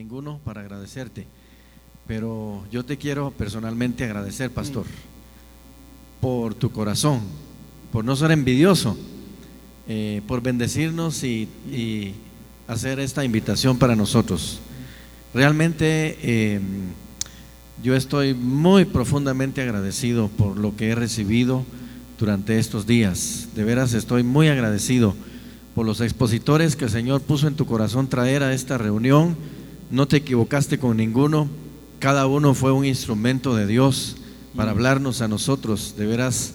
ninguno para agradecerte, pero yo te quiero personalmente agradecer, pastor, por tu corazón, por no ser envidioso, eh, por bendecirnos y, hacer esta invitación para nosotros. Realmente eh, yo estoy muy profundamente agradecido por lo que he recibido durante estos días. De veras estoy muy agradecido por los expositores que el Señor puso en tu corazón traer a esta reunión. No te equivocaste con ninguno. Cada uno fue un instrumento de Dios para hablarnos a nosotros. De veras,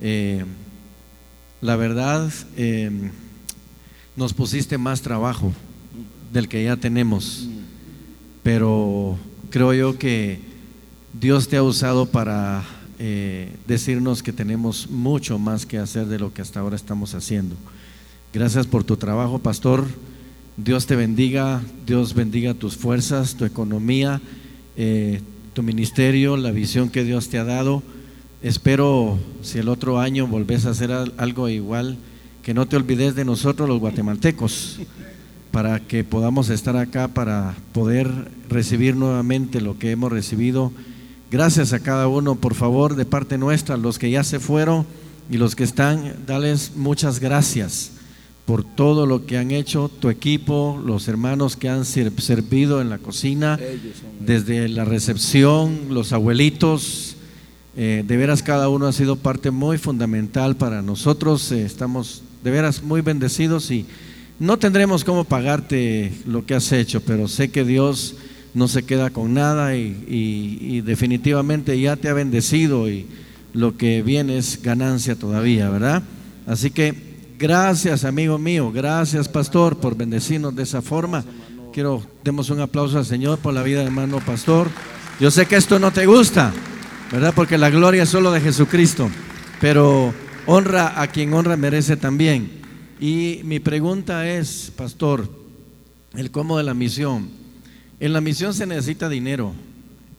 eh, la verdad, eh, nos pusiste más trabajo del que ya tenemos. Pero creo yo que Dios te ha usado para eh, decirnos que tenemos mucho más que hacer de lo que hasta ahora estamos haciendo. Gracias por tu trabajo, pastor. Dios te bendiga, Dios bendiga tus fuerzas, tu economía, eh, tu ministerio, la visión que Dios te ha dado. Espero si el otro año volvés a hacer algo igual, que no te olvides de nosotros los guatemaltecos, para que podamos estar acá para poder recibir nuevamente lo que hemos recibido Gracias a cada uno, por favor, de parte nuestra, los que ya se fueron y los que están, dales muchas gracias por todo lo que han hecho tu equipo, los hermanos que han servido en la cocina, desde la recepción, los abuelitos. Eh, de veras, cada uno ha sido parte muy fundamental para nosotros. Eh, estamos de veras muy bendecidos y no tendremos cómo pagarte lo que has hecho, pero sé que Dios no se queda con nada y, definitivamente ya te ha bendecido y lo que viene es ganancia todavía, ¿verdad? Así que gracias, amigo mío, gracias, pastor, por bendecirnos de esa forma. Quiero, demos un aplauso al Señor por la vida del hermano pastor. Yo sé que esto no te gusta, ¿verdad? Porque la gloria es solo de Jesucristo, pero honra a quien honra merece también. Y mi pregunta es, pastor, el cómo de la misión. En la misión se necesita dinero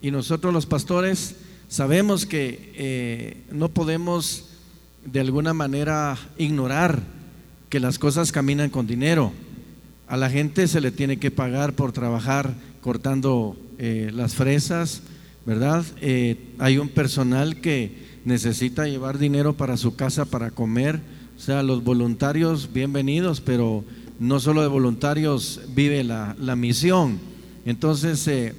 y nosotros los pastores sabemos que eh, no podemos de alguna manera ignorar que las cosas caminan con dinero. A la gente se le tiene que pagar por trabajar cortando eh, las fresas, ¿verdad? Eh, hay un personal que necesita llevar dinero para su casa para comer. O sea, los voluntarios, bienvenidos, pero no solo de voluntarios vive la, la misión. Entonces, eh,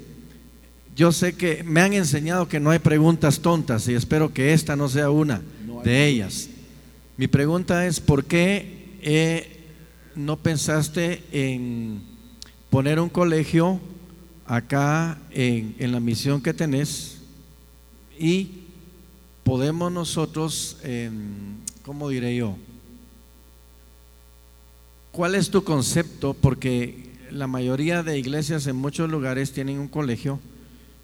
yo sé que me han enseñado que no hay preguntas tontas y espero que esta no sea una de ellas. Mi pregunta es, ¿por qué eh, no pensaste en poner un colegio acá en, en, la misión que tenés y podemos nosotros, ¿cómo diré yo? ¿Cuál es tu concepto? Porque la mayoría de iglesias en muchos lugares tienen un colegio,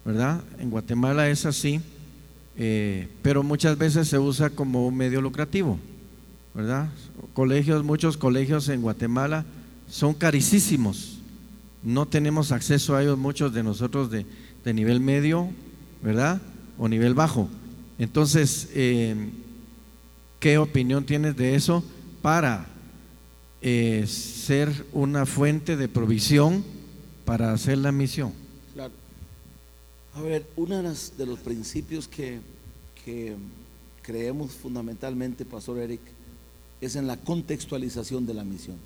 ¿verdad? En Guatemala es así, eh, pero muchas veces se usa como un medio lucrativo, ¿verdad? Colegios, muchos colegios en Guatemala son carísimos, no tenemos acceso a ellos muchos de nosotros de, nivel medio, ¿verdad? O nivel bajo. Entonces, eh, ¿qué opinión tienes de eso para eh, ser una fuente de provisión para hacer la misión. A ver, uno de, los principios que, creemos fundamentalmente, Pastor Eric, es en la contextualización de la misión.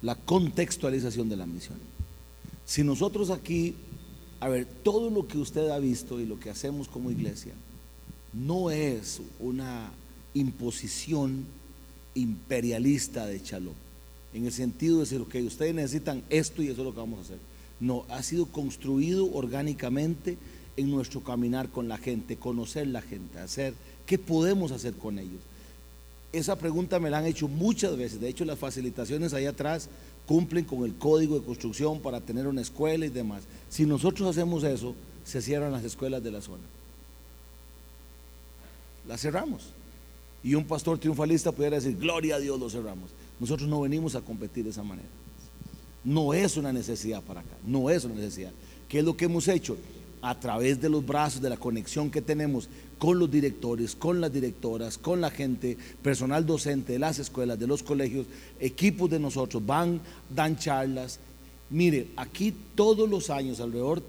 La contextualización de la misión. Si nosotros aquí, a ver, todo lo que usted ha visto y lo que hacemos como iglesia, no es una imposición imperialista de Chaló, en el sentido de decir, ok, ustedes necesitan esto y eso es lo que vamos a hacer. No, ha sido construido orgánicamente en nuestro caminar con la gente, conocer la gente, hacer, ¿qué podemos hacer con ellos? Esa pregunta me la han hecho muchas veces, de hecho las facilitaciones ahí atrás cumplen con el código de construcción para tener una escuela y demás. Si nosotros hacemos eso, se cierran las escuelas de la zona. Las cerramos y un pastor triunfalista pudiera decir, gloria a Dios, lo cerramos. Nosotros no venimos a competir de esa manera. No es una necesidad para acá, no es una necesidad. ¿Qué es lo que hemos hecho? A través de los brazos, de la conexión que tenemos con los directores, con las directoras, con la gente, personal docente de las escuelas, de los colegios, equipos de nosotros van, dan charlas Mire, aquí todos los años, alrededor,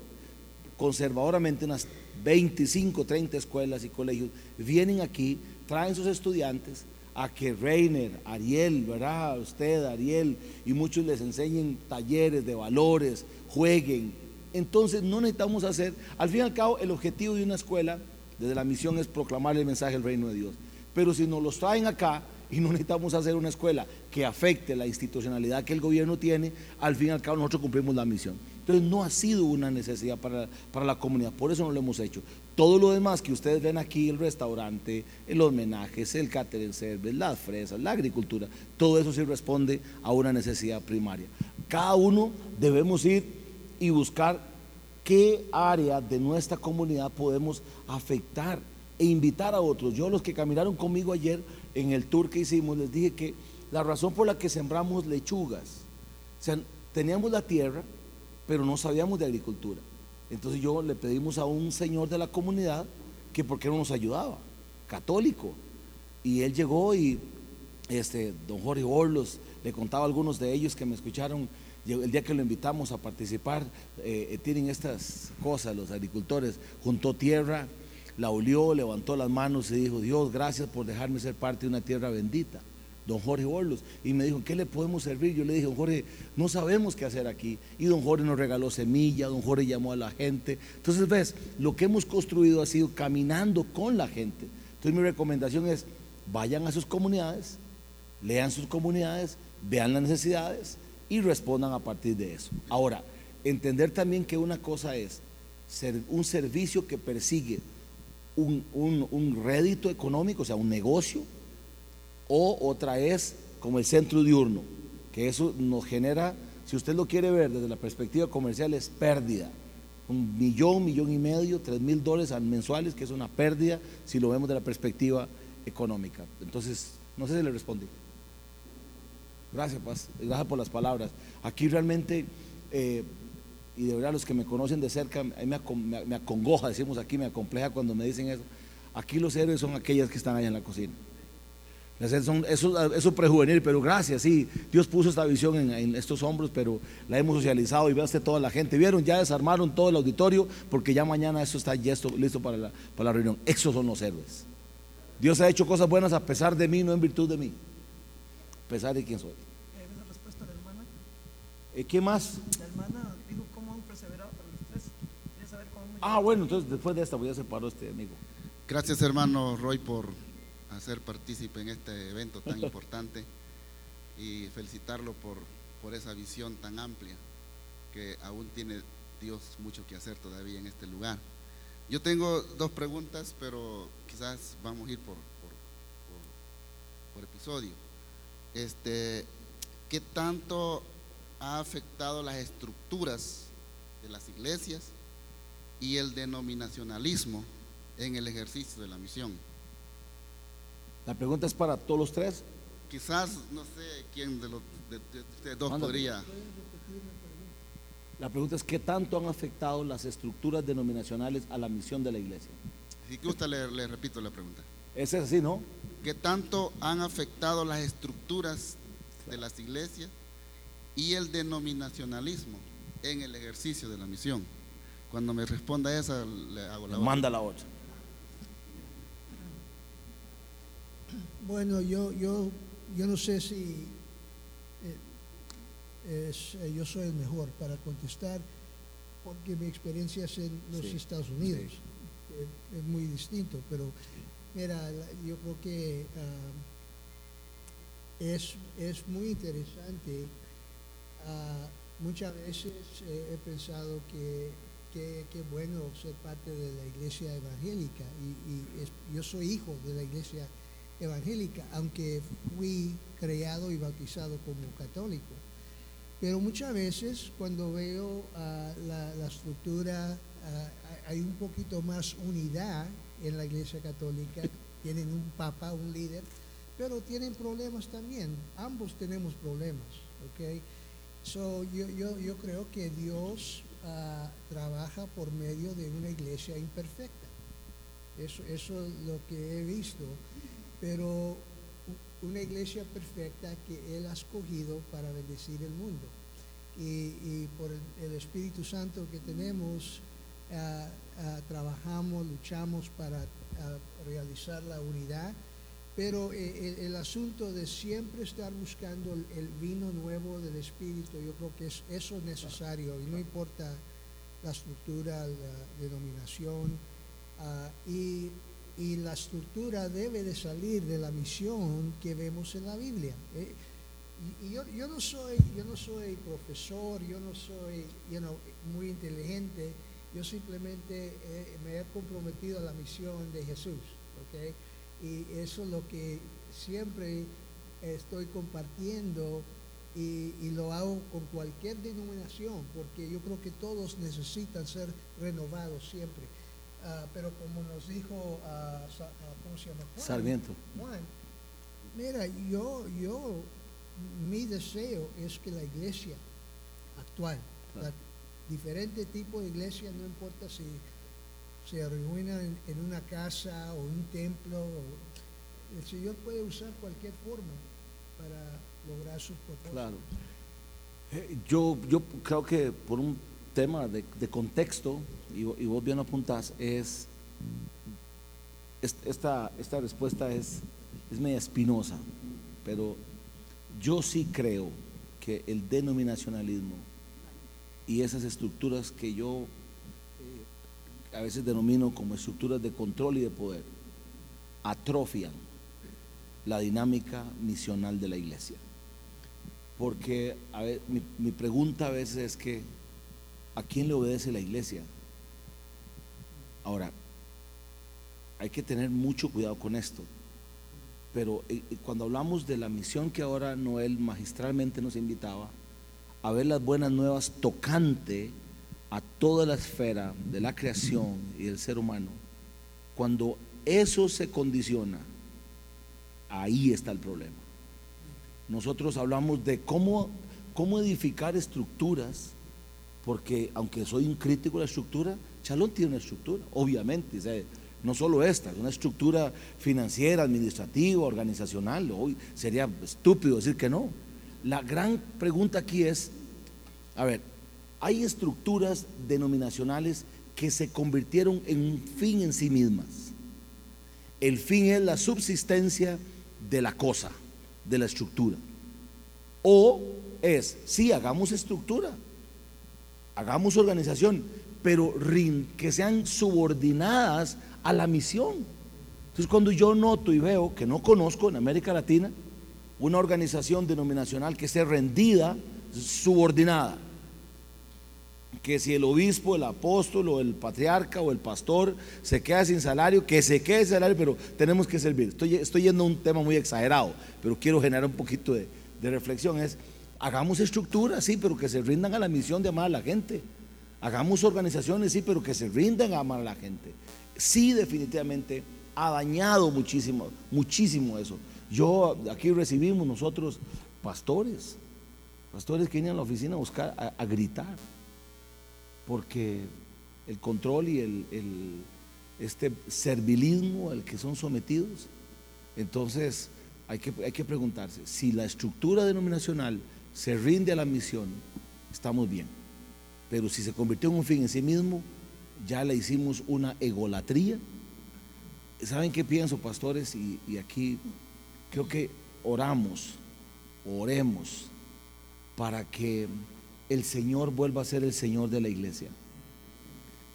conservadoramente, unas 25, 30 escuelas y colegios vienen aquí, traen sus estudiantes a que Reiner, Ariel, ¿verdad? Usted, Ariel, y muchos les enseñen talleres de valores, jueguen. Entonces no necesitamos hacer, al fin y al cabo, el objetivo de una escuela, desde la misión, es proclamar el mensaje del reino de Dios. Pero si nos los traen acá, y no necesitamos hacer una escuela que afecte la institucionalidad que el gobierno tiene, al fin y al cabo nosotros cumplimos la misión. Entonces no ha sido una necesidad para, para la comunidad, por eso no lo hemos hecho. Todo lo demás que ustedes ven aquí, el restaurante, el homenajes, el catering service, las fresas, la agricultura, todo eso sí responde a una necesidad primaria. Cada uno debemos ir y buscar qué área de nuestra comunidad podemos afectar e invitar a otros. Yo los que caminaron conmigo ayer en el tour que hicimos, les dije que la razón por la que sembramos lechugas, o sea, teníamos la tierra, pero no sabíamos de agricultura. Entonces yo le pedimos a un señor de la comunidad que por qué no nos ayudaba, católico. Y él llegó y este, don Jorge Orlos le contaba a algunos de ellos que me escucharon el día que lo invitamos a participar, eh, eh, tienen estas cosas los agricultores, juntó tierra, la olió, levantó las manos y dijo, Dios, gracias por dejarme ser parte de una tierra bendita. Don Jorge Orlos, y me dijo, ¿qué le podemos servir? Yo le dije, don Jorge, no sabemos qué hacer aquí. Y don Jorge nos regaló semilla, don Jorge llamó a la gente. Entonces, ves, lo que hemos construido ha sido caminando con la gente. Entonces, mi recomendación es, vayan a sus comunidades, lean sus comunidades, vean las necesidades y respondan a partir de eso. Ahora, entender también que una cosa es ser un servicio que persigue un, rédito económico, o sea, un negocio, o otra es como el centro diurno, que eso nos genera, si usted lo quiere ver desde la perspectiva comercial, es pérdida. Un millón, millón y medio, tres mil dólares mensuales, que es una pérdida si lo vemos de la perspectiva económica. Entonces, no sé si le respondí. Gracias, Paz. Gracias por las palabras. Aquí realmente eh, y de verdad los que me conocen de cerca, a me, me, acongoja, decimos aquí, me acompleja cuando me dicen eso. Aquí los héroes son aquellas que están allá en la cocina. Eso, eso prejuvenil, pero gracias, sí, Dios puso esta visión en, estos hombros, pero la hemos socializado y veaste toda la gente. Vieron, ya desarmaron todo el auditorio porque ya mañana eso está listo, listo para, la, para la reunión. Esos son los héroes. Dios ha hecho cosas buenas a pesar de mí, no en virtud de mí. A pesar de quién soy. ¿Eh, ¿Qué más? La hermana Ah, bueno, entonces después de esta voy a separar a este amigo. Gracias, hermano Roy, por hacer partícipe en este evento tan importante y felicitarlo por, por esa visión tan amplia que aún tiene Dios mucho que hacer todavía en este lugar. Yo tengo dos preguntas, pero quizás vamos a ir por, por, por, episodio. Este, ¿Qué tanto ha afectado las estructuras de las iglesias y el denominacionalismo en el ejercicio de la misión. La pregunta es para todos los tres. Quizás, no sé quién de los dos podría. La pregunta es, ¿qué tanto han afectado las estructuras denominacionales a la misión de la iglesia? Si gusta, le, le repito la pregunta. Es así, ¿no? ¿Qué tanto han afectado las estructuras de las iglesias y el denominacionalismo en el ejercicio de la misión? Cuando me responda esa, le hago la Manda la otra. Bueno, yo, yo, yo no sé si eh, eh, yo soy el mejor para contestar, porque mi experiencia es en los Estados Unidos. Eh, es muy distinto, pero mira, yo creo que ah, es, es, muy interesante. Ah, muchas veces he pensado que qué, bueno ser parte de la iglesia evangélica y, yo soy hijo de la iglesia evangélica, aunque fui creado y bautizado como católico. Pero muchas veces cuando veo la, estructura, hay un poquito más unidad en la iglesia católica, tienen un papa, un líder, pero tienen problemas también, ambos tenemos problemas, ¿ok? So, yo, yo, yo creo que Dios trabaja por medio de una iglesia imperfecta. Eso, eso es lo que he visto. Pero una iglesia perfecta que Él ha escogido para bendecir el mundo. y, por el, Espíritu Santo que tenemos, ah, ah, trabajamos, luchamos para ah, realizar la unidad. Pero eh, el, asunto de siempre estar buscando el, vino nuevo del Espíritu, yo creo que es eso necesario y no importa la estructura, la denominación. y, y, la estructura debe de salir de la misión que vemos en la Biblia. Eh, y, yo, yo, no soy, yo no soy profesor, yo no soy muy inteligente, yo simplemente eh, me he comprometido a la misión de Jesús. ¿okay? Y eso es lo que siempre estoy compartiendo y, lo hago con cualquier denominación, porque yo creo que todos necesitan ser renovados siempre. Ah, pero como nos dijo, uh, ¿cómo se llama? Sarmiento. mira, yo, yo mi deseo es que la iglesia actual, diferente tipo de iglesia, no importa si se reúna en, una casa o un templo, el Señor puede usar cualquier forma para lograr sus propósitos. Claro. Eh, yo, yo creo que por un tema de, contexto, y, vos bien apuntás, es esta, esta respuesta es, es media espinosa, pero yo sí creo que el denominacionalismo y esas estructuras que yo eh, a veces denomino como estructuras de control y de poder, atrofian la dinámica misional de la iglesia. Porque mi, mi pregunta a veces es que, ¿a quién le obedece la iglesia? Ahora, hay que tener mucho cuidado con esto pero eh, eh, cuando hablamos de la misión que ahora Noel magistralmente nos invitaba, a ver las buenas nuevas tocante a toda la esfera de la creación y del ser humano, cuando eso se condiciona, ahí está el problema. Nosotros hablamos de cómo, cómo edificar estructuras, porque aunque soy un crítico de la estructura, Chalón tiene una estructura, obviamente. No solo esta, una estructura financiera, administrativa, organizacional. Hoy sería estúpido decir que no. La gran pregunta aquí es, a ver, hay estructuras denominacionales que se convirtieron en un fin en sí mismas. El fin es la subsistencia de la cosa, de la estructura. O es, sí, hagamos estructura, hagamos organización, pero que sean subordinadas a la misión. Entonces cuando yo noto y veo que no conozco en América Latina una organización denominacional que esté rendida, subordinada, que si el obispo, el apóstol o el patriarca o el pastor se queda sin salario, que se quede sin salario, pero tenemos que servir. Estoy, yendo a un tema muy exagerado, pero quiero generar un poquito de, de reflexión. Es, hagamos estructuras, sí, pero que se rindan a la misión de amar a la gente. Hagamos organizaciones, sí, pero que se rindan a amar a la gente sí definitivamente ha dañado muchísimo, muchísimo eso. Yo, aquí recibimos nosotros pastores, pastores que vienen a la oficina a buscar, a, gritar, porque el control y el, este servilismo al que son sometidos, entonces hay que, hay que preguntarse, si la estructura denominacional se rinde a la misión, estamos bien, pero si se convirtió en un fin en sí mismo, ya le hicimos una egolatría. ¿Saben qué pienso, pastores? Y, aquí creo que oramos, oremos para que el Señor vuelva a ser el Señor de la iglesia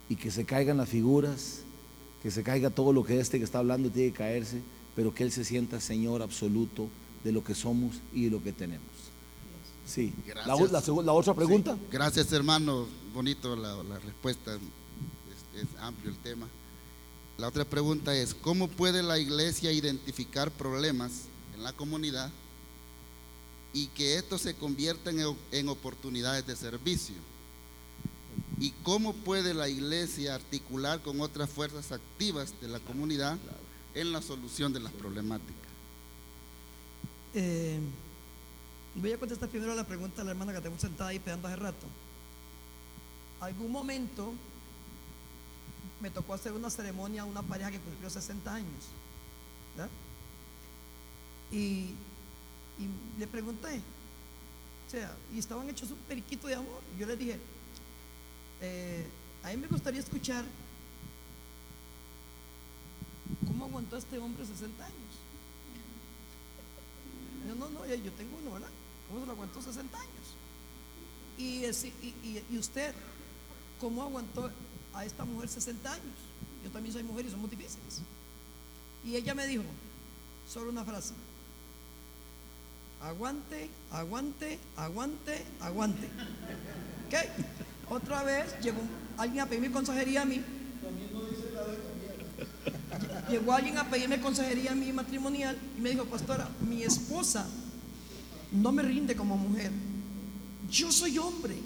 y que se caigan las figuras, que se caiga todo lo que este que está hablando tiene que caerse, pero que Él se sienta Señor absoluto de lo que somos y de lo que tenemos. Sí, la, la, otra pregunta. Gracias hermano, bonito la, la respuesta es amplio el tema. La otra pregunta es, ¿cómo puede la iglesia identificar problemas en la comunidad y que estos se conviertan en, oportunidades de servicio? ¿Y cómo puede la iglesia articular con otras fuerzas activas de la comunidad en la solución de las problemáticas? Eh, voy a contestar primero la pregunta de la hermana que tengo sentada ahí esperando hace rato. ¿Algún momento me tocó hacer una ceremonia a una pareja que cumplió 60 años. Y, le pregunté, sea, y estaban hechos un periquito de amor. Yo les dije, eh, a mí me gustaría escuchar cómo aguantó este hombre 60 años. Yo no, no, yo tengo uno, ¿verdad? ¿Cómo se lo aguantó 60 años? Y, usted, ¿cómo aguantó a esta mujer 60 años? Yo también soy mujer y somos difíciles. Y ella me dijo, solo una frase, aguante, aguante, aguante, aguante. ¿Ok? Otra vez llegó alguien a pedirme consejería a mí. Llegó alguien a pedirme consejería a mí matrimonial y me dijo, pastora, mi esposa no me rinde como mujer. Yo soy hombre.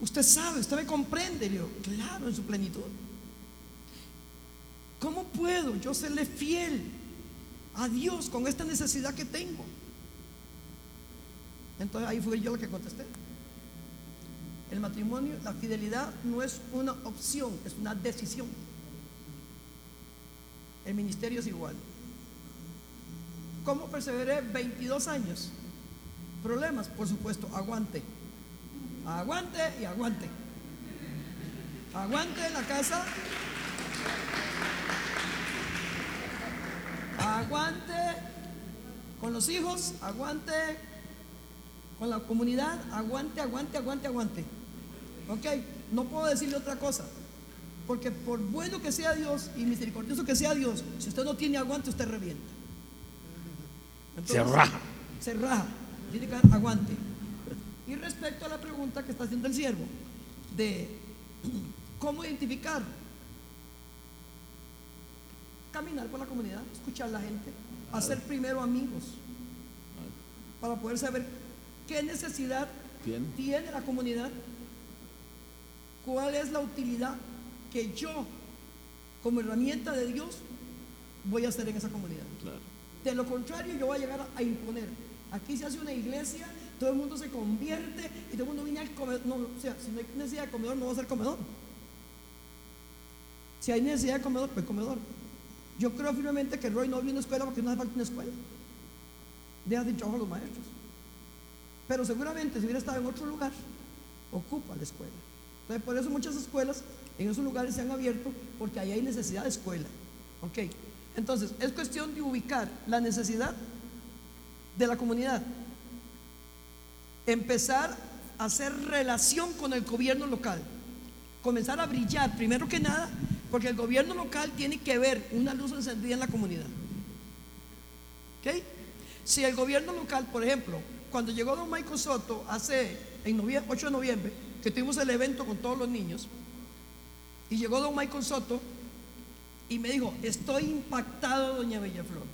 Usted sabe, usted me comprende. yo, claro, en su plenitud. ¿Cómo puedo yo serle fiel a Dios con esta necesidad que tengo? Entonces ahí fue yo lo que contesté. El matrimonio, la fidelidad no es una opción, es una decisión. El ministerio es igual. ¿Cómo perseveré 22 años? Problemas, por supuesto, aguante. Aguante y aguante. Aguante en la casa. Aguante con los hijos, aguante con la comunidad, aguante, aguante, aguante, aguante. ¿Ok? No puedo decirle otra cosa. Porque por bueno que sea Dios y misericordioso que sea Dios, si usted no tiene aguante, usted revienta. Se raja. Se raja. Tiene que dar aguante. Y respecto a la pregunta que está haciendo el siervo, de cómo identificar, caminar con la comunidad, escuchar a la gente, hacer primero amigos, para poder saber qué necesidad tiene la comunidad ¿Cuál es la utilidad que yo, como herramienta de Dios, voy a hacer en esa comunidad? De lo contrario, yo voy a llegar a, imponer. Aquí se hace una iglesia, todo el mundo se convierte y todo el mundo viene al comedor. O sea, si no hay necesidad de comedor, no va a ser comedor. Si hay necesidad de comedor, pues comedor. Yo creo firmemente que Roy no viene a una escuela porque no hace falta una escuela. Deja de trabajo a los maestros. Pero seguramente si hubiera estado en otro lugar, ocupa la escuela por eso muchas escuelas en esos lugares se han abierto porque ahí hay necesidad de escuela. ¿Ok? Entonces, es cuestión de ubicar la necesidad de la comunidad. Empezar a hacer relación con el gobierno local. Comenzar a brillar, primero que nada, porque el gobierno local tiene que ver una luz encendida en la comunidad. ¿Ok? Si el gobierno local, por ejemplo, cuando llegó don Michael Soto hace, en 8 de noviembre, que tuvimos el evento con todos los niños, y llegó don Michael Soto y me dijo, estoy impactado, doña Bellaflor.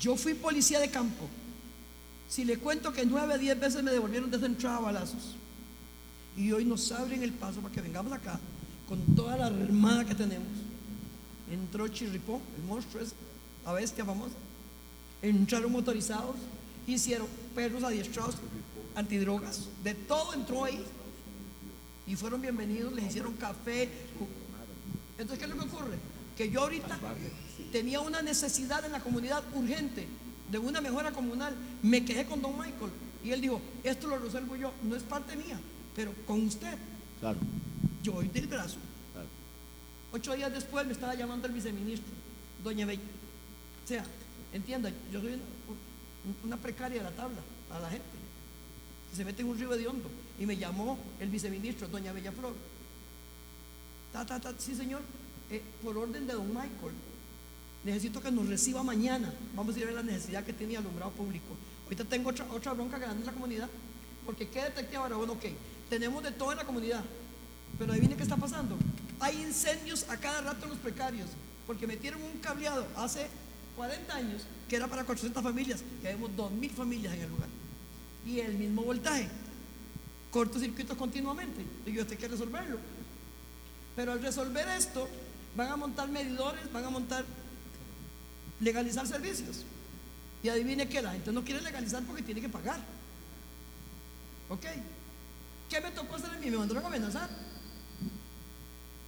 Yo fui policía de campo. Si le cuento que nueve diez veces me devolvieron desde entrada a balazos. Y hoy nos abren el paso para que vengamos acá con toda la armada que tenemos. Entró Chirripó, el monstruo es la bestia famosa. Entraron motorizados, hicieron perros adiestrados antidrogas, de todo entró ahí. Y fueron bienvenidos, les hicieron café. Entonces, ¿qué es lo que ocurre? Que yo ahorita tenía una necesidad en la comunidad urgente de una mejora comunal. Me quedé con don Michael y él dijo, esto lo resuelvo yo, no es parte mía, pero con usted. Claro. Yo hoy del brazo. Ocho días después me estaba llamando el viceministro, doña Bella. O sea, entienda, yo soy una, una precaria de la tabla a la gente se mete en un río de hondo. Y me llamó el viceministro, doña Bellaflor. Ta, ta, ta, sí, señor, eh, por orden de don Michael. Necesito que nos reciba mañana. Vamos a ir a ver la necesidad que tiene alumbrado público. Ahorita tengo otra, otra bronca grande en la comunidad. Porque ¿qué detective ahora? Bueno, ok, tenemos de todo en la comunidad. Pero ahí viene qué está pasando. Hay incendios a cada rato en los precarios. Porque metieron un cableado hace 40 años que era para 400 familias. Que vemos 2.000 familias en el lugar y el mismo voltaje. Cortocircuitos continuamente. Y yo, tengo que resolverlo. Pero al resolver esto, van a montar medidores, van a montar legalizar servicios. Y adivine que la gente no quiere legalizar porque tiene que pagar. ¿Ok? ¿Qué me tocó hacer a mí? Me mandaron a amenazar.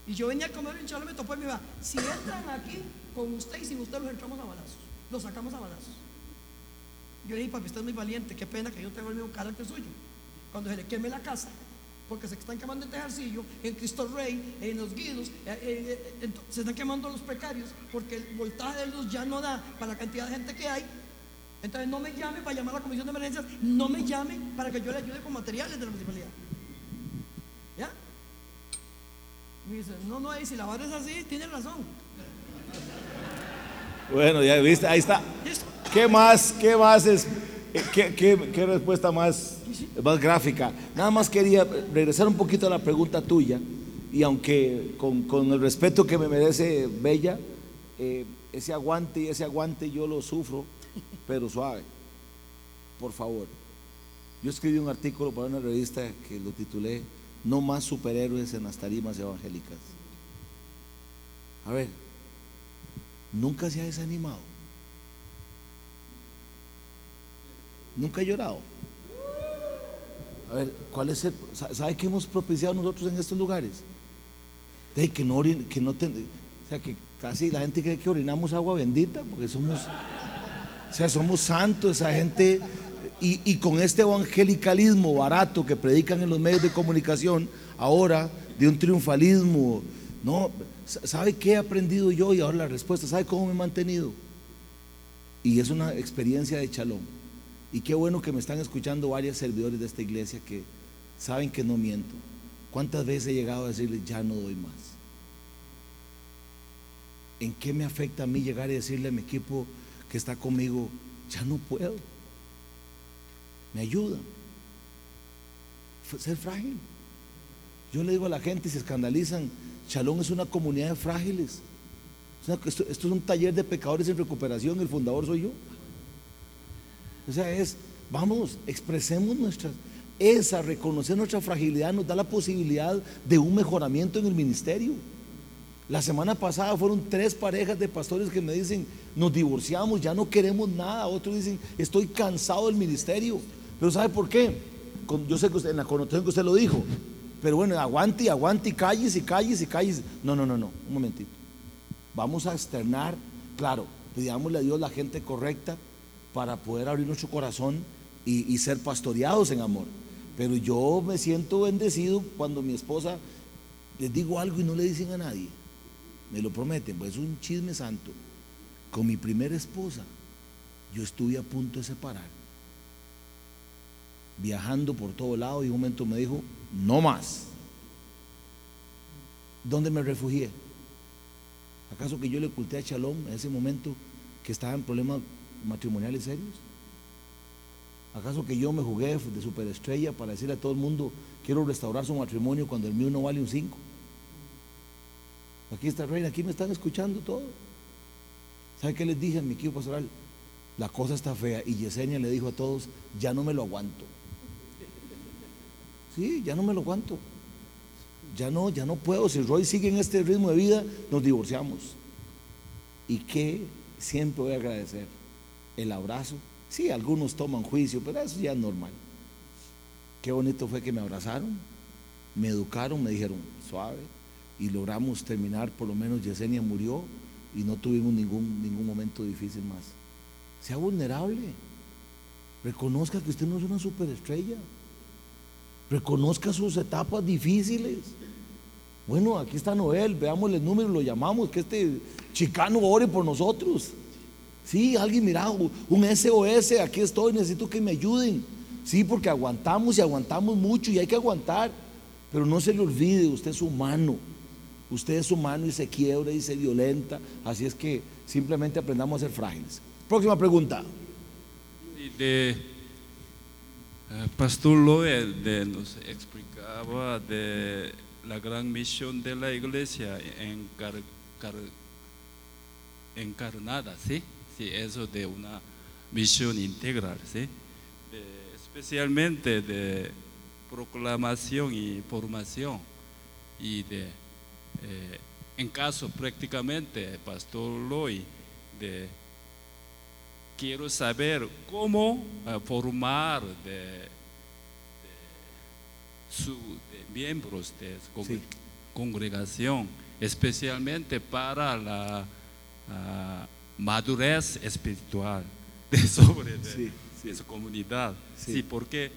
Y yo venía a comer un me topó y me iba, si entran aquí con usted y sin usted los entramos a balazos, los sacamos a balazos. Yo le dije, papi, usted es muy valiente, qué pena que yo tengo el mismo carácter suyo. Cuando se le queme la casa, porque se están quemando en Tejarcillo, en Cristo Rey, en los guidos, eh, eh, eh, se están quemando los precarios, porque el voltaje de luz ya no da para la cantidad de gente que hay. Entonces no me llame para llamar a la comisión de emergencias, no me llame para que yo le ayude con materiales de la municipalidad. ¿Ya? Me dice, no, no, si la vara es así, tiene razón. Bueno, ya viste, ahí está. ¿Qué más? ¿Qué más es? ¿Qué, qué, qué respuesta más, más gráfica? Nada más quería regresar un poquito a la pregunta tuya y aunque con, con el respeto que me merece Bella, eh, ese aguante y ese aguante yo lo sufro, pero suave, por favor. Yo escribí un artículo para una revista que lo titulé No más superhéroes en las tarimas evangélicas. A ver, nunca se ha desanimado. Nunca ha llorado. A ver, ¿cuál es el, ¿sabe qué hemos propiciado nosotros en estos lugares? Que no, que no o sea, que casi la gente cree que orinamos agua bendita porque somos, o sea, somos santos, esa gente, y, y con este evangelicalismo barato que predican en los medios de comunicación, ahora de un triunfalismo, no, ¿sabe qué he aprendido yo? Y ahora la respuesta, ¿sabe cómo me he mantenido? Y es una experiencia de chalón. Y qué bueno que me están escuchando varios servidores de esta iglesia que saben que no miento. ¿Cuántas veces he llegado a decirle, ya no doy más? ¿En qué me afecta a mí llegar y decirle a mi equipo que está conmigo, ya no puedo? Me ayuda. Ser frágil. Yo le digo a la gente, se escandalizan, Chalón es una comunidad de frágiles. Esto, esto es un taller de pecadores en recuperación, el fundador soy yo. O sea, es, vamos, expresemos nuestra, esa, reconocer nuestra fragilidad nos da la posibilidad de un mejoramiento en el ministerio. La semana pasada fueron tres parejas de pastores que me dicen, nos divorciamos, ya no queremos nada. Otros dicen, estoy cansado del ministerio. Pero ¿sabe por qué? Yo sé que usted, en la connotación que usted lo dijo, pero bueno, aguante aguante y calles y calles y calles. No, no, no, no, un momentito. Vamos a externar, claro, pidámosle a Dios la gente correcta, para poder abrir nuestro corazón y, ser pastoreados en amor. Pero yo me siento bendecido cuando mi esposa les digo algo y no le dicen a nadie. Me lo prometen, pues es un chisme santo. Con mi primera esposa, yo estuve a punto de separar. Viajando por todo lado y un momento me dijo, no más. ¿Dónde me refugié? ¿Acaso que yo le oculté a Chalón en ese momento que estaba en problemas matrimoniales serios? ¿Acaso que yo me jugué de superestrella para decirle a todo el mundo, quiero restaurar su matrimonio cuando el mío no vale un 5? Aquí está reina, aquí me están escuchando todo. ¿Sabe qué les dije a mi equipo pastoral? La cosa está fea. Y Yesenia le dijo a todos, ya no me lo aguanto. Sí, ya no me lo aguanto. Ya no, ya no puedo. Si Roy sigue en este ritmo de vida, nos divorciamos. ¿Y qué siempre voy a agradecer? El abrazo. Sí, algunos toman juicio, pero eso ya es normal. Qué bonito fue que me abrazaron, me educaron, me dijeron suave y logramos terminar, por lo menos Yesenia murió y no tuvimos ningún, ningún momento difícil más. Sea vulnerable. Reconozca que usted no es una superestrella. Reconozca sus etapas difíciles. Bueno, aquí está Noel, veamos el número, lo llamamos, que este chicano ore por nosotros. Sí, alguien mira, un SOS, aquí estoy, necesito que me ayuden. Sí, porque aguantamos y aguantamos mucho y hay que aguantar. Pero no se le olvide, usted es humano. Usted es humano y se quiebra y se violenta. Así es que simplemente aprendamos a ser frágiles. Próxima pregunta. De, eh, Pastor Loel de, nos explicaba de la gran misión de la iglesia encarnada, ¿sí? Eso de una misión integral, ¿sí? especialmente de proclamación y formación y de, eh, en caso prácticamente, Pastor Loy, de quiero saber cómo eh, formar de, su, miembros de congregación, especialmente para la madurez espiritual de sobre en su comunidad. Sí. Sí. porque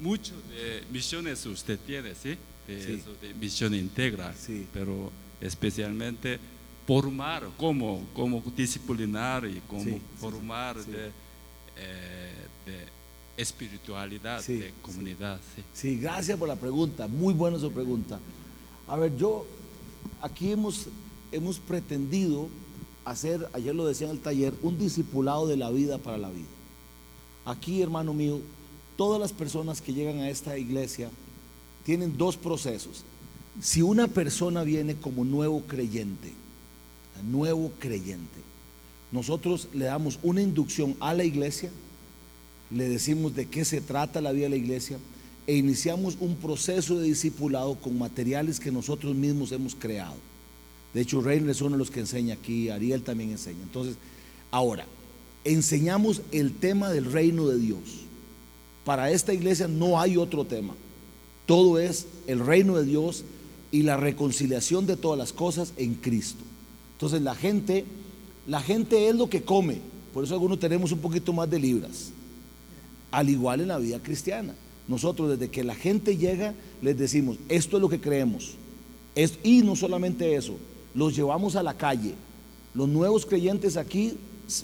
muchas de misiones usted tiene, ¿sí? De, eso, de misión integral. Sí. Pero especialmente formar, cómo, cómo disciplinar y cómo formar. De, eh, de espiritualidad de comunidad. Sí. Sí, gracias por la pregunta, muy buena su pregunta. A ver, yo, aquí hemos, hemos pretendido hacer, ayer lo decía en el taller, un discipulado de la vida para la vida. Aquí, hermano mío, todas las personas que llegan a esta iglesia tienen dos procesos. Si una persona viene como nuevo creyente, nuevo creyente, nosotros le damos una inducción a la iglesia, le decimos de qué se trata la vida de la iglesia e iniciamos un proceso de discipulado con materiales que nosotros mismos hemos creado. De hecho, Reiner es uno de los que enseña aquí, Ariel también enseña. Entonces, ahora, enseñamos el tema del reino de Dios. Para esta iglesia no hay otro tema. Todo es el reino de Dios y la reconciliación de todas las cosas en Cristo. Entonces, la gente, la gente es lo que come. Por eso algunos tenemos un poquito más de libras al igual en la vida cristiana. Nosotros desde que la gente llega les decimos, esto es lo que creemos. Es, y no solamente eso, los llevamos a la calle. Los nuevos creyentes aquí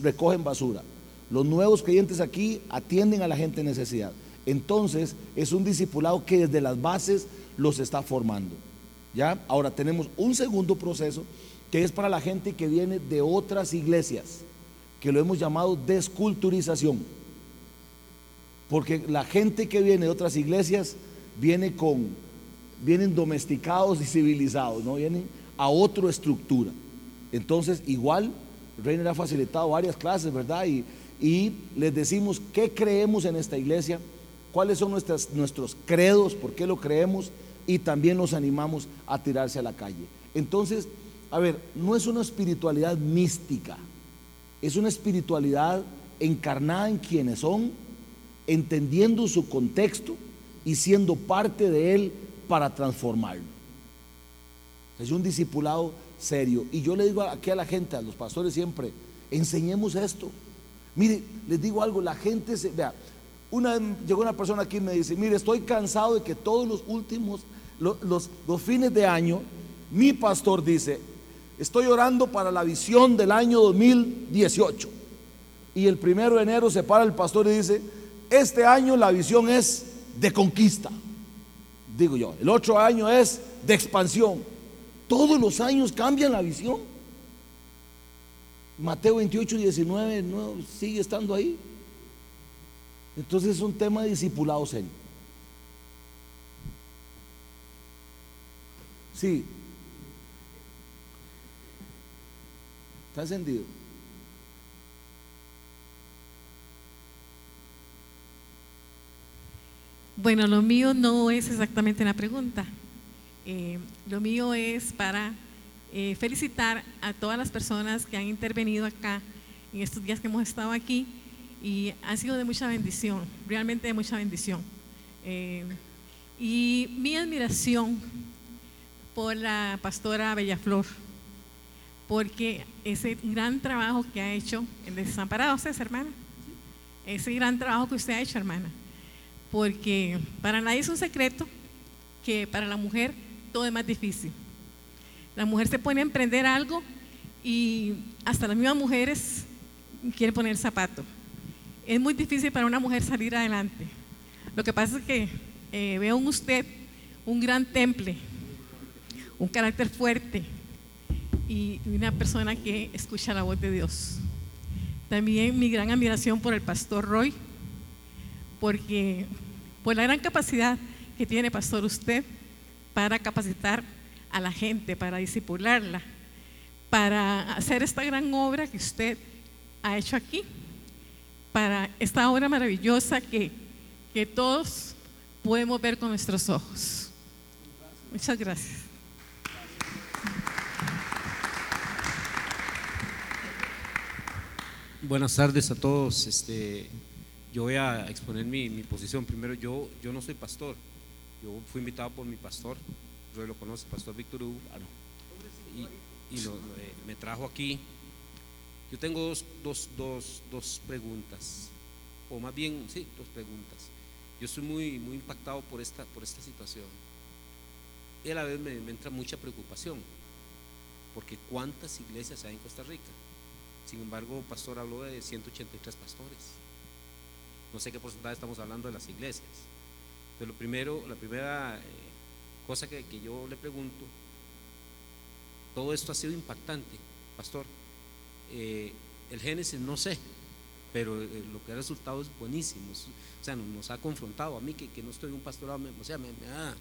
recogen basura. Los nuevos creyentes aquí atienden a la gente en necesidad. Entonces es un discipulado que desde las bases los está formando. ¿Ya? Ahora tenemos un segundo proceso que es para la gente que viene de otras iglesias, que lo hemos llamado desculturización. Porque la gente que viene de otras iglesias viene con, vienen domesticados y civilizados, ¿no? Vienen a otra estructura. Entonces, igual, Reiner ha facilitado varias clases, ¿verdad? Y, y les decimos qué creemos en esta iglesia, cuáles son nuestras, nuestros credos, por qué lo creemos, y también los animamos a tirarse a la calle. Entonces, a ver, no es una espiritualidad mística, es una espiritualidad encarnada en quienes son, entendiendo su contexto y siendo parte de él para transformarlo. Es un discipulado serio. Y yo le digo aquí a la gente, a los pastores siempre, enseñemos esto. Mire, les digo algo, la gente se, vea, una vez llegó una persona aquí y me dice, mire, estoy cansado de que todos los últimos, lo- los, los fines de año, mi pastor dice, estoy orando para la visión del año 2018. Y el primero de enero se para el pastor y dice, este año la visión es de conquista. Digo yo, el otro año es de expansión. Todos los años cambian la visión. Mateo 28, 19 no, sigue estando ahí. Entonces es un tema de discipulado serio. Sí. Está encendido. Bueno, lo mío no es exactamente una pregunta. Eh, lo mío es para eh, felicitar a todas las personas que han intervenido acá en estos días que hemos estado aquí y ha sido de mucha bendición, realmente de mucha bendición. Eh, y mi admiración por la pastora Bellaflor, porque ese gran trabajo que ha hecho en Desamparados, ¿es hermana? Ese gran trabajo que usted ha hecho, hermana porque para nadie es un secreto que para la mujer todo es más difícil. La mujer se pone a emprender algo y hasta las mismas mujeres quieren poner zapato. Es muy difícil para una mujer salir adelante. Lo que pasa es que eh, veo en usted un gran temple, un carácter fuerte y una persona que escucha la voz de Dios. También mi gran admiración por el pastor Roy, porque por la gran capacidad que tiene, pastor, usted para capacitar a la gente, para disipularla, para hacer esta gran obra que usted ha hecho aquí, para esta obra maravillosa que, que todos podemos ver con nuestros ojos. Muchas gracias. Buenas tardes a todos. Este, yo voy a exponer mi, mi posición. Primero, yo, yo no soy pastor. Yo fui invitado por mi pastor. Roy lo conoce, pastor Víctor Hugo. Ah. Y, eh, me trajo aquí. Yo tengo dos, dos, dos, dos preguntas. o más bien, sí, dos preguntas. Yo estoy muy, muy impactado por esta, por esta situación. Y a la vez me, me entra mucha preocupación, porque ¿cuántas iglesias hay en Costa Rica? Sin embargo, pastor habló de 183 pastores. No sé qué porcentaje estamos hablando de las iglesias. Pero lo primero, la primera eh, cosa que, que yo le pregunto, todo esto ha sido impactante, pastor. Eh, el Génesis no sé, pero eh, lo que ha resultado es buenísimo. O sea, nos, ha confrontado a mí que, que no estoy en un pastorado, me- o sea, me, me ha,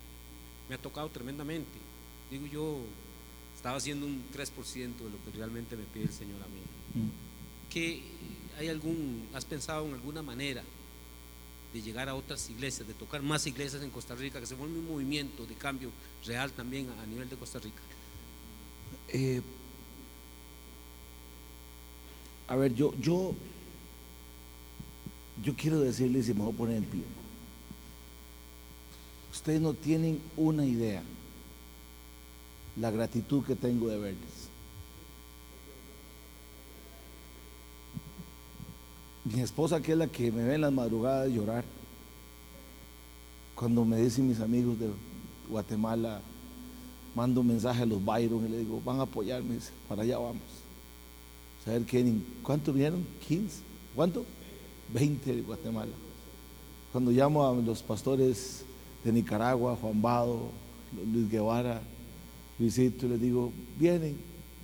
me ha tocado tremendamente. Digo yo, estaba haciendo un 3% de lo que realmente me pide el Señor a mí. ¿Qué, hay algún, has pensado en alguna manera de llegar a otras iglesias, de tocar más iglesias en Costa Rica, que se vuelva un movimiento de cambio real también a, a nivel de Costa Rica? Eh, a ver, yo, yo, yo quiero decirles y me voy a poner en pie. Ustedes no tienen una idea la gratitud que tengo de verles. Mi esposa, que es la que me ve en las madrugadas llorar, cuando me dicen mis amigos de Guatemala, mando un mensaje a los Byron y le digo, van a apoyarme, para allá vamos. Saber ¿cuántos vinieron? 15. ¿Cuánto? 20 de Guatemala. Cuando llamo a los pastores de Nicaragua, Juan Bado, Luis Guevara, Luisito, les digo, vienen.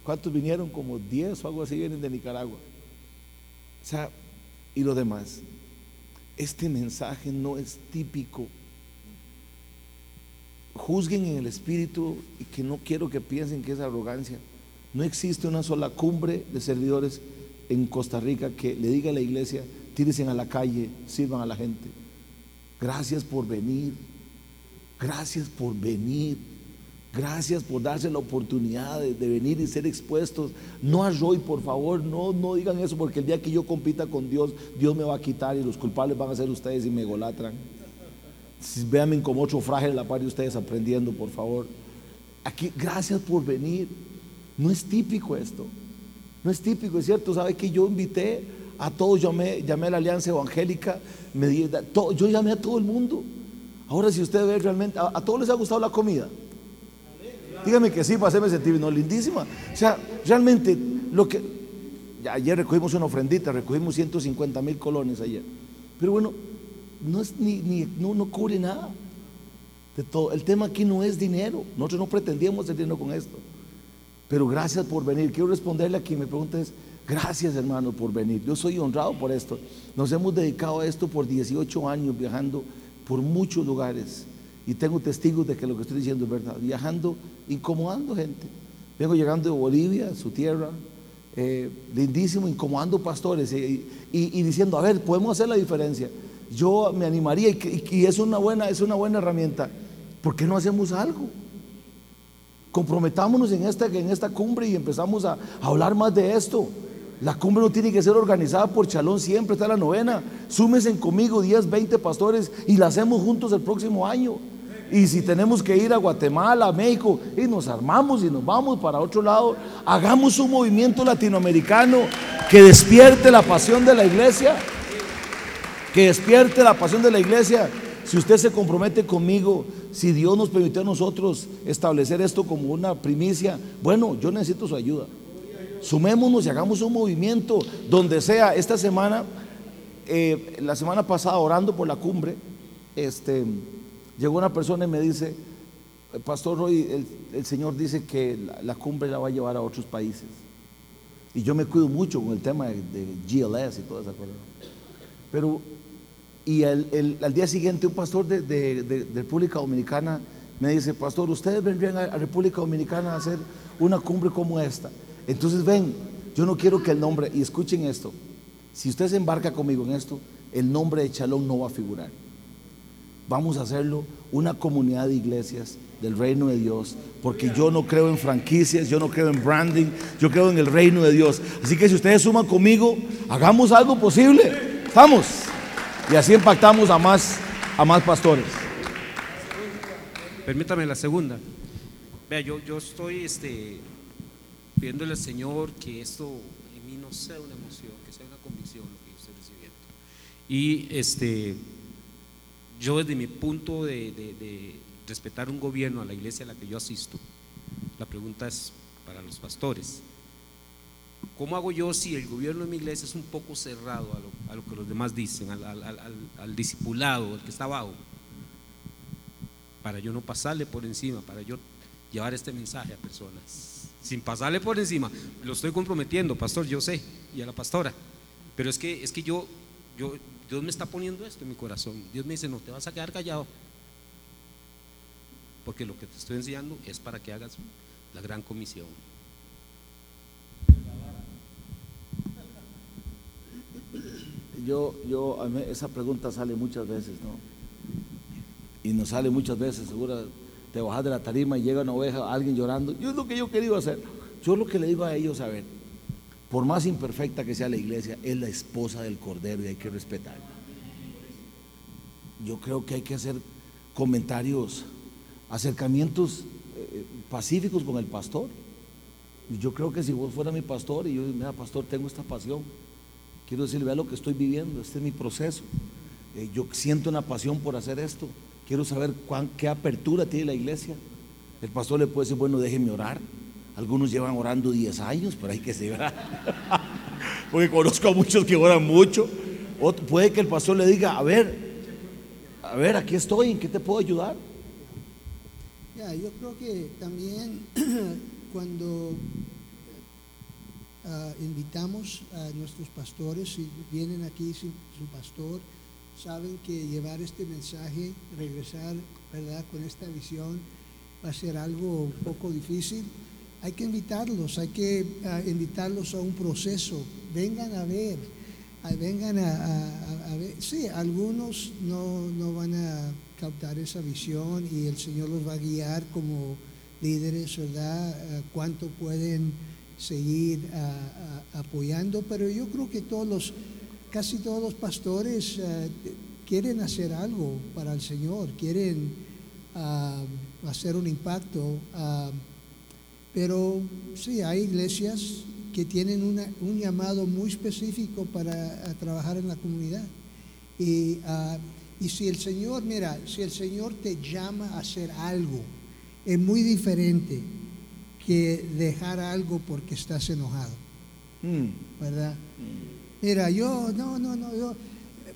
¿Cuántos vinieron? Como 10 o algo así vienen de Nicaragua. O sea, y lo demás. Este mensaje no es típico juzguen en el espíritu y que no quiero que piensen que es arrogancia. No existe una sola cumbre de servidores en Costa Rica que le diga a la iglesia, tírense a la calle, sirvan a la gente. Gracias por venir. Gracias por venir. Gracias por darse la oportunidad de, venir y ser expuestos. No a Roy, por favor, no, no digan eso porque el día que yo compita con Dios, Dios me va a quitar y los culpables van a ser ustedes y me golatran. Véanme como otro frágil la par de ustedes aprendiendo, por favor. Aquí, gracias por venir. No es típico esto. No es típico, es cierto. ¿Sabe que yo invité a todos? Llamé, llamé a la Alianza Evangélica. Me di- todo- yo llamé a todo el mundo. Ahora, si usted ve realmente, a, a todos les ha gustado la comida. Dígame que sí, para hacerme sentir, no, lindísima. O sea, realmente, lo que. ayer recogimos una ofrendita, recogimos 150 mil colones ayer. Pero bueno, no, es ni, ni- no, no cubre nada de todo. El tema aquí no es dinero. Nosotros no pretendíamos hacer dinero con esto. Pero gracias por venir. Quiero responderle aquí. Mi pregunta es, gracias hermano por venir. Yo soy honrado por esto. Nos hemos dedicado a esto por 18 años viajando por muchos lugares. Y tengo testigos de que lo que estoy diciendo es verdad. Viajando, incomodando gente. Vengo llegando de Bolivia, su tierra. eh, lindísimo, incomodando pastores y, y- y diciendo, a ver, podemos hacer la diferencia. Yo me animaría y es, una buena, es una buena herramienta. ¿Por qué no hacemos algo? Comprometámonos en esta, en esta cumbre y empezamos a, a hablar más de esto. La cumbre no tiene que ser organizada por Chalón, siempre está la novena. Súmense conmigo 10, 20 pastores y la hacemos juntos el próximo año. Y si tenemos que ir a Guatemala, a México, y nos armamos y nos vamos para otro lado, hagamos un movimiento latinoamericano que despierte la pasión de la iglesia que despierte la pasión de la iglesia. Si usted se compromete conmigo, si Dios nos permitió a nosotros establecer esto como una primicia, bueno, yo necesito su ayuda. Sumémonos y hagamos un movimiento donde sea. Esta semana, eh, la semana pasada, orando por la cumbre, este, llegó una persona y me dice, Pastor Roy, el, Señor dice que la, cumbre la va a llevar a otros países. Y yo me cuido mucho con el tema de, GLS y toda esa cosa. Pero, y al día siguiente un pastor de, de- República Dominicana me dice, pastor, ustedes vendrían a República Dominicana a hacer una cumbre como esta. Entonces ven, yo no quiero que el nombre, y escuchen esto, si usted se embarca conmigo en esto, el nombre de Chalón no va a figurar. Vamos a hacerlo una comunidad de iglesias del reino de Dios, porque yo no creo en franquicias, yo no creo en branding, yo creo en el reino de Dios. Así que si ustedes suman conmigo, hagamos algo posible. Estamos. Y así impactamos a más, a más pastores. Permítame la segunda. Vea, yo, yo estoy este, pidiéndole al Señor que esto en mí no sea una emoción, que sea una convicción lo que yo estoy recibiendo. Y este, yo desde mi punto de, de- de respetar un gobierno a la iglesia a la que yo asisto, la pregunta es para los pastores. ¿Cómo hago yo si el gobierno de mi iglesia es un poco cerrado a lo, a lo que los demás dicen, al, al- al- al- discipulado, al que está abajo? Para yo no pasarle por encima, para yo llevar este mensaje a personas. Sin pasarle por encima, lo estoy comprometiendo, pastor, yo sé, y a la pastora. Pero es que, es que yo, yo, Dios me está poniendo esto en mi corazón. Dios me dice, no te vas a quedar callado. Porque lo que te estoy enseñando es para que hagas la gran comisión. Yo, yo, a mí esa pregunta sale muchas veces, ¿no? Y nos sale muchas veces, seguro, te bajas de la tarima y llega una oveja, alguien llorando. Yo es lo que yo querido hacer. Yo lo que le digo a ellos, a ver, por más imperfecta que sea la iglesia, es la esposa del Cordero y hay que respetarla. Yo creo que hay que hacer comentarios, acercamientos eh, pacíficos con el pastor. Yo creo que si vos fuera mi pastor y yo, mira, pastor, tengo esta pasión, quiero decirle, vea lo que estoy viviendo, este es mi proceso. Eh, yo siento una pasión por hacer esto. Quiero saber qué apertura tiene la iglesia. El pastor le puede decir, bueno, déjeme orar. Algunos llevan orando 10 años, pero hay que seguir. Porque conozco a muchos que oran mucho. Puede que el pastor le diga, a ver, a ver, aquí estoy, ¿en qué te puedo ayudar? Ya, yo creo que también cuando ah, invitamos a nuestros pastores, si vienen aquí sin su pastor, saben que llevar este mensaje, regresar, ¿verdad?, con esta visión va a ser algo un poco difícil. Hay que invitarlos, hay que ah, invitarlos a un proceso. Vengan a ver, ah, vengan a, ver. Sí, algunos no, no van a captar esa visión y el Señor los va a guiar como líderes, ¿verdad? Ah, Cuánto pueden seguir apoyando, pero yo creo que todos los, casi todos los pastores quieren hacer algo para el Señor, quieren hacer un impacto. Pero sí, hay iglesias que tienen una- un llamado muy específico para trabajar en la comunidad. Y, ah, y si el Señor, mira, si el Señor te llama a hacer algo, es muy diferente que dejar algo porque estás enojado, Mm, ¿verdad? Mira, yo, no, no, no, yo,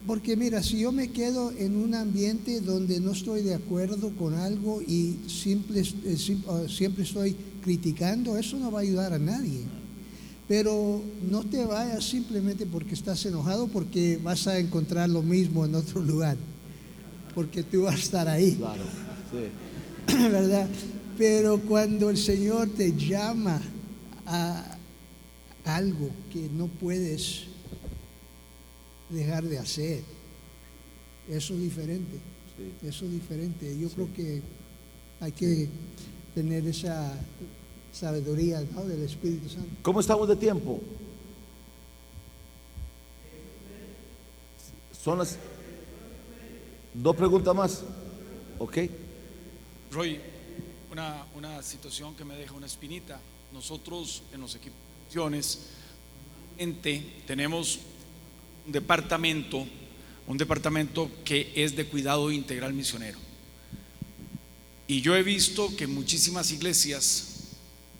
porque mira, si yo me quedo en un ambiente donde no estoy de acuerdo con algo y simple, eh, sim- ah, siempre estoy criticando, eso no va a ayudar a nadie. Pero no te vayas simplemente porque estás enojado, porque vas a encontrar lo mismo en otro lugar, porque tú vas a estar ahí. claro, sí. ¿verdad? Pero cuando el Señor te llama a algo que no puedes dejar de hacer, eso es diferente. Eso es diferente. Yo creo que hay que tener esa sabiduría ¿no? del Espíritu Santo. ¿Cómo estamos de tiempo? Son las dos preguntas más. ¿Ok? Roy, una, una situación que me deja una espinita. Nosotros en los equipos de misiones, ente, tenemos un departamento, un departamento que es de cuidado integral misionero. Y yo he visto que en muchísimas iglesias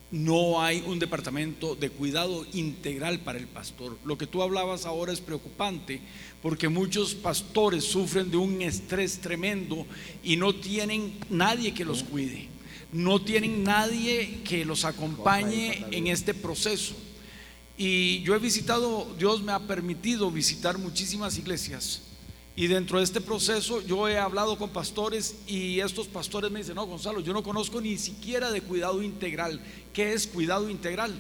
no hay un departamento de cuidado integral para el pastor. Lo que tú hablabas ahora es preocupante porque muchos pastores sufren de un estrés tremendo y no tienen nadie que los cuide. No tienen nadie que los acompañe en este proceso. Y yo he visitado, Dios me ha permitido visitar muchísimas iglesias. Y dentro de este proceso yo he hablado con pastores y estos pastores me dicen, no, Gonzalo, yo no conozco ni siquiera de cuidado integral. ¿Qué es cuidado integral?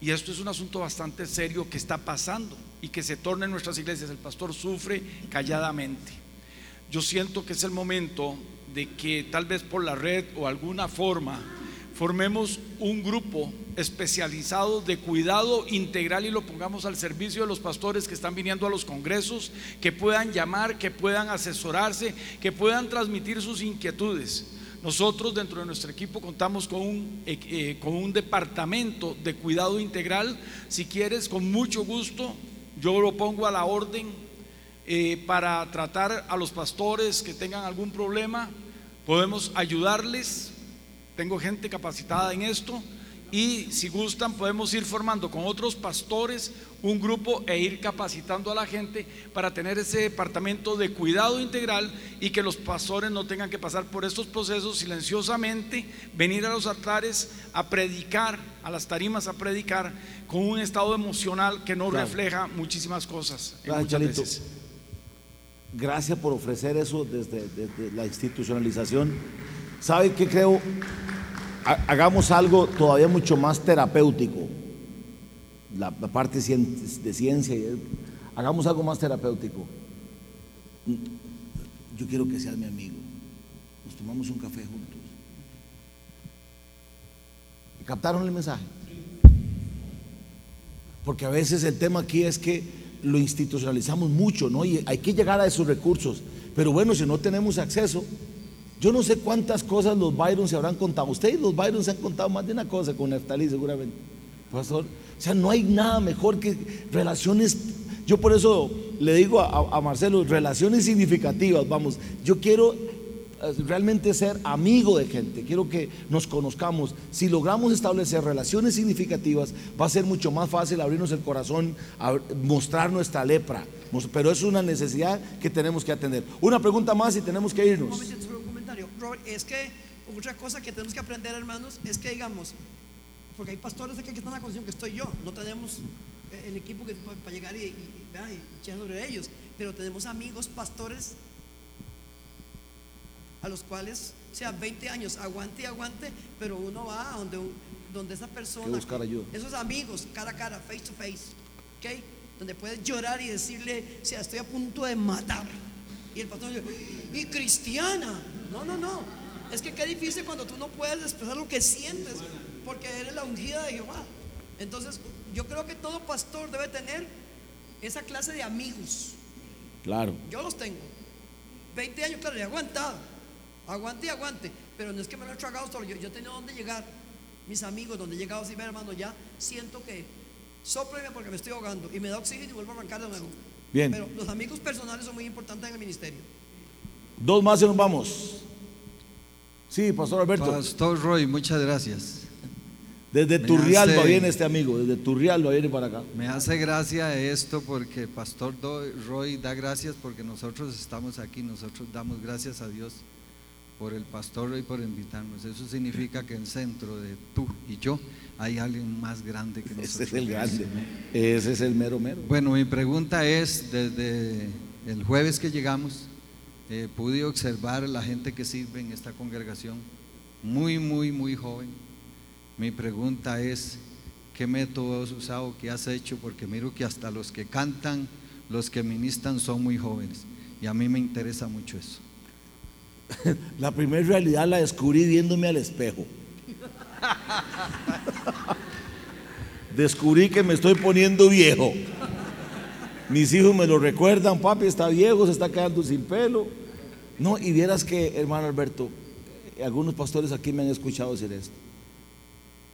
Y esto es un asunto bastante serio que está pasando y que se torna en nuestras iglesias. El pastor sufre calladamente. Yo siento que es el momento de que tal vez por la red o alguna forma formemos un grupo especializado de cuidado integral y lo pongamos al servicio de los pastores que están viniendo a los congresos, que puedan llamar, que puedan asesorarse, que puedan transmitir sus inquietudes. Nosotros dentro de nuestro equipo contamos con un, eh, eh, con un departamento de cuidado integral. Si quieres, con mucho gusto, yo lo pongo a la orden eh, para tratar a los pastores que tengan algún problema. Podemos ayudarles. Tengo gente capacitada en esto. Y si gustan, podemos ir formando con otros pastores un grupo e ir capacitando a la gente para tener ese departamento de cuidado integral y que los pastores no tengan que pasar por estos procesos silenciosamente, venir a los altares a predicar, a las tarimas a predicar con un estado emocional que no refleja muchísimas cosas. Gracias, Gracias por ofrecer eso desde, desde la institucionalización. ¿Sabe qué creo? Hagamos algo todavía mucho más terapéutico. La, parte de ciencia, hagamos algo más terapéutico. Yo quiero que seas mi amigo. Nos tomamos un café juntos. ¿Captaron el mensaje? Porque a veces el tema aquí es que lo institucionalizamos mucho, ¿no? Y hay que llegar a esos recursos. Pero bueno, si no tenemos acceso, yo no sé cuántas cosas los Byron se habrán contado. Ustedes los Byron se han contado más de una cosa con Neftalí seguramente. Pastor, o sea, no hay nada mejor que relaciones. Yo por eso le digo a, a Marcelo, relaciones significativas, vamos, yo quiero eh, realmente ser amigo de gente, quiero que nos conozcamos. Si logramos establecer relaciones significativas, va a ser mucho más fácil abrirnos el corazón, mostrar nuestra lepra. Pero es una necesidad que tenemos que atender. Una pregunta más y tenemos que irnos es que otra cosa que tenemos que aprender, hermanos, es que digamos, porque hay pastores aquí que están en la condición que estoy yo, no tenemos eh, el equipo que, para llegar y, echar sobre ellos, pero tenemos amigos pastores a los cuales, sea 20 años, aguante y aguante, pero uno va a donde, donde esa persona, esos amigos, cara a cara, face to face, ¿ok? Donde puedes llorar y decirle, sea, estoy a punto de matar. Y el pastor dice, y cristiana, no, no, no. Es que qué difícil cuando tú no puedes expresar lo que sientes, porque eres la ungida de Jehová. Entonces, yo creo que todo pastor debe tener esa clase de amigos. Claro. Yo los tengo. 20 años, claro, he aguantado. Aguante y aguante. Pero no es que me lo he tragado solo. Yo, yo he tenido donde llegar. Mis amigos, donde he llegado, me hermano, ya siento que sopleme porque me estoy ahogando. Y me da oxígeno y vuelvo a arrancar de nuevo. Bien. Pero los amigos personales son muy importantes en el ministerio. Dos más y nos vamos. Sí, Pastor Alberto. Pastor Roy, muchas gracias. Desde Turrialba viene este amigo, desde Turrialba viene para acá. Me hace gracia esto porque Pastor Roy da gracias porque nosotros estamos aquí, nosotros damos gracias a Dios por el pastor Roy por invitarnos. Eso significa que en centro de tú y yo hay alguien más grande que nosotros. Ese es el grande, ese es el mero mero. Bueno, mi pregunta es, desde el jueves que llegamos, eh, pude observar la gente que sirve en esta congregación, muy, muy, muy joven. Mi pregunta es, ¿qué método has usado, qué has hecho? Porque miro que hasta los que cantan, los que ministran son muy jóvenes. Y a mí me interesa mucho eso. La primera realidad la descubrí viéndome al espejo. Descubrí que me estoy poniendo viejo. Mis hijos me lo recuerdan, papi está viejo, se está quedando sin pelo. No, y vieras que, hermano Alberto, algunos pastores aquí me han escuchado decir esto.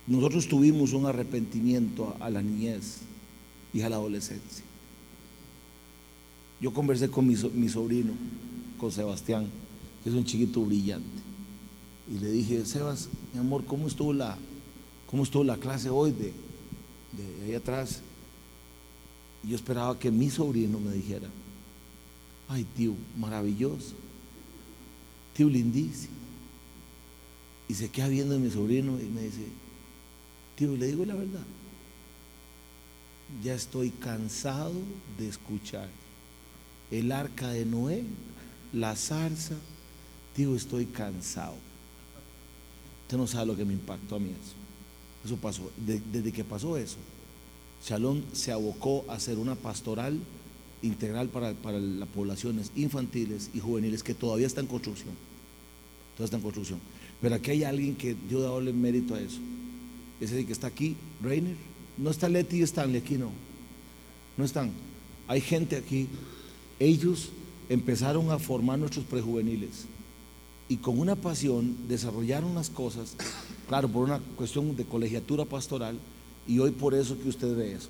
Nosotros tuvimos un arrepentimiento a, la niñez y a la adolescencia. Yo conversé con mi, sobrino, con Sebastián, que es un chiquito brillante. Y le dije, Sebas, mi amor, ¿cómo estuvo la, cómo estuvo la clase hoy de, de ahí atrás? yo esperaba que mi sobrino me dijera, ay tío, maravilloso, tío lindísimo. Y se queda viendo a mi sobrino y me dice, tío, le digo la verdad, ya estoy cansado de escuchar el arca de Noé, la zarza, tío, estoy cansado. Usted no sabe lo que me impactó a mí eso. Eso pasó, desde que pasó eso, Shalom se abocó a hacer una pastoral integral para, las poblaciones infantiles y juveniles que todavía está en construcción. Todavía está en construcción. Pero aquí hay alguien que dio darle mérito a eso. Ese que está aquí, Rainer. No está Leti y Stanley aquí, no. No están. Hay gente aquí. Ellos empezaron a formar nuestros prejuveniles y con una pasión desarrollaron las cosas, claro, por una cuestión de colegiatura pastoral, y hoy por eso que usted ve eso.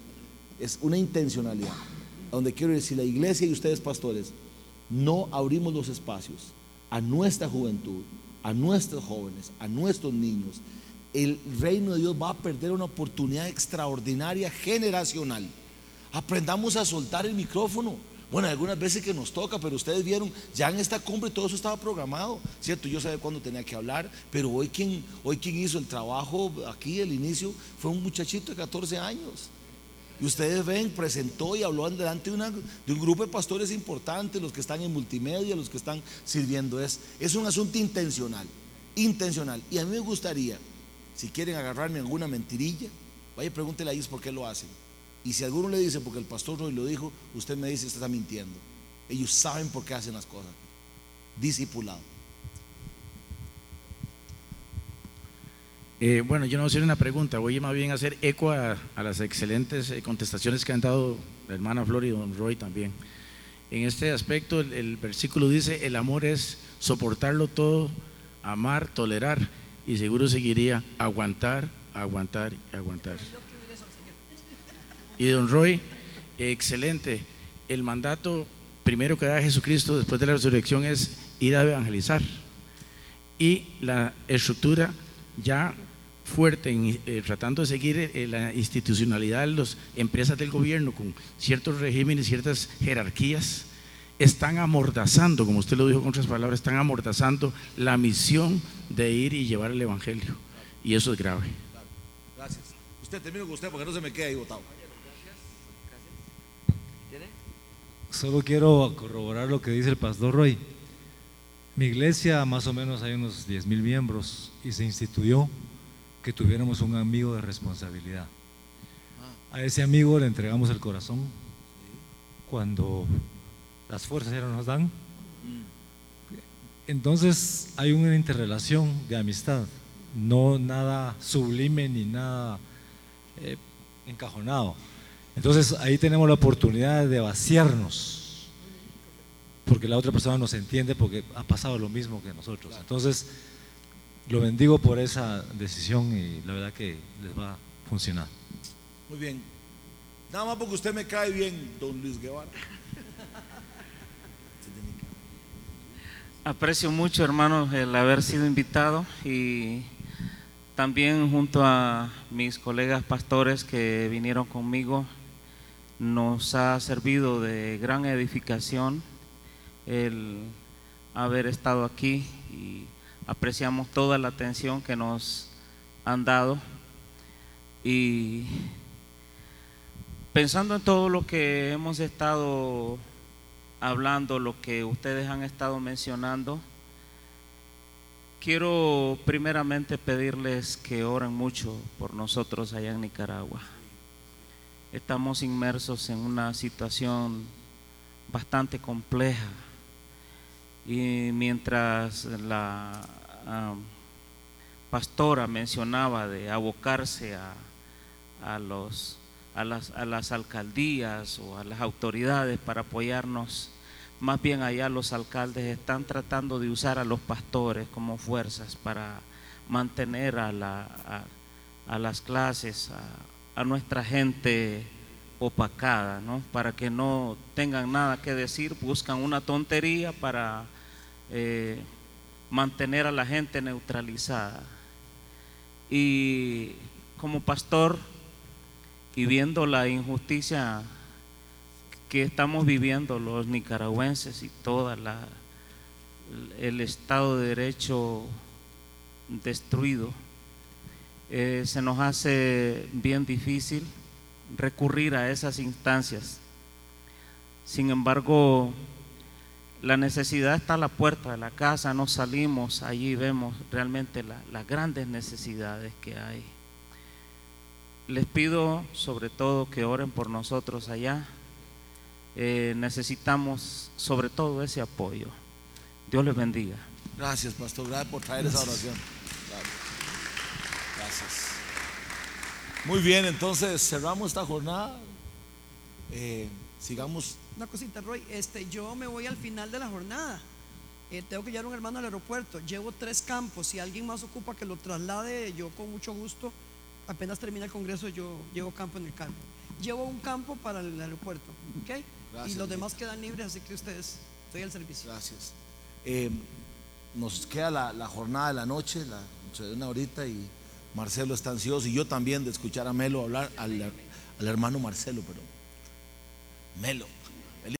Es una intencionalidad. Donde quiero decir, la iglesia y ustedes pastores, no abrimos los espacios a nuestra juventud, a nuestros jóvenes, a nuestros niños, el reino de Dios va a perder una oportunidad extraordinaria generacional. Aprendamos a soltar el micrófono. Bueno, algunas veces que nos toca, pero ustedes vieron, ya en esta cumbre todo eso estaba programado, ¿cierto? Yo sabía cuándo tenía que hablar, pero hoy quien, hoy quien hizo el trabajo aquí, el inicio, fue un muchachito de 14 años. Y ustedes ven, presentó y habló delante de, un grupo de pastores importantes, los que están en multimedia, los que están sirviendo. Es, es un asunto intencional, intencional. Y a mí me gustaría, si quieren agarrarme alguna mentirilla, vaya y pregúntele a ellos por qué lo hacen. Y si alguno le dice porque el pastor hoy lo dijo, usted me dice, usted está mintiendo. Ellos saben por qué hacen las cosas. Discipulado. Eh, bueno, yo no voy a hacer una pregunta, voy más bien a hacer eco a, las excelentes eh, contestaciones que han dado la hermana Flor y don Roy también. En este aspecto, el, versículo dice, el amor es soportarlo todo, amar, tolerar, y seguro seguiría aguantar, aguantar aguantar. Y don Roy, excelente. El mandato primero que da Jesucristo después de la resurrección es ir a evangelizar. Y la estructura ya fuerte en, eh, tratando de seguir eh, la institucionalidad de las empresas del gobierno con ciertos regímenes, ciertas jerarquías, están amordazando, como usted lo dijo con otras palabras, están amordazando la misión de ir y llevar el Evangelio. Y eso es grave. Gracias. Usted termino con usted porque no se me queda ahí votado. Solo quiero corroborar lo que dice el pastor Roy. Mi iglesia más o menos hay unos 10 mil miembros y se instituyó que tuviéramos un amigo de responsabilidad. A ese amigo le entregamos el corazón cuando las fuerzas ya no nos dan. Entonces hay una interrelación de amistad, no nada sublime ni nada eh, encajonado. Entonces ahí tenemos la oportunidad de vaciarnos, porque la otra persona nos entiende porque ha pasado lo mismo que nosotros. Entonces, lo bendigo por esa decisión y la verdad que les va a funcionar. Muy bien. Nada más porque usted me cae bien, don Luis Guevara. Aprecio mucho, hermanos, el haber sido invitado y también junto a mis colegas pastores que vinieron conmigo, nos ha servido de gran edificación el haber estado aquí y apreciamos toda la atención que nos han dado y pensando en todo lo que hemos estado hablando, lo que ustedes han estado mencionando, quiero primeramente pedirles que oren mucho por nosotros allá en Nicaragua. Estamos inmersos en una situación bastante compleja y mientras la pastora mencionaba de abocarse a, los, a, las, a las alcaldías o a las autoridades para apoyarnos, más bien allá los alcaldes están tratando de usar a los pastores como fuerzas para mantener a, la, a, las clases, a, nuestra gente opacada, ¿no? para que no tengan nada que decir, buscan una tontería para eh, mantener a la gente neutralizada. Y como pastor, y viendo la injusticia que estamos viviendo los nicaragüenses y toda la el Estado de Derecho destruido, eh, se nos hace bien difícil recurrir a esas instancias. Sin embargo, la necesidad está a la puerta de la casa, no salimos, allí vemos realmente las grandes necesidades que hay. Les pido sobre todo que oren por nosotros allá. Eh, necesitamos sobre todo ese apoyo. Dios les bendiga. Gracias, pastor. Gracias por traer esa oración. Muy bien, entonces cerramos esta jornada. Eh, sigamos. Una cosita, Roy. Este, yo me voy al final de la jornada. Eh, tengo que llevar a un hermano al aeropuerto. Llevo tres campos. Si alguien más ocupa que lo traslade, yo con mucho gusto. Apenas termina el congreso, yo llevo campo en el campo. Llevo un campo para el aeropuerto. ¿Ok? Gracias, y los demás quedan libres, así que ustedes, estoy al servicio. Gracias. Eh, nos queda la, jornada de la noche, la, una horita y Marcelo está ansioso y yo también de escuchar a Melo hablar, al, al hermano Marcelo, pero Melo.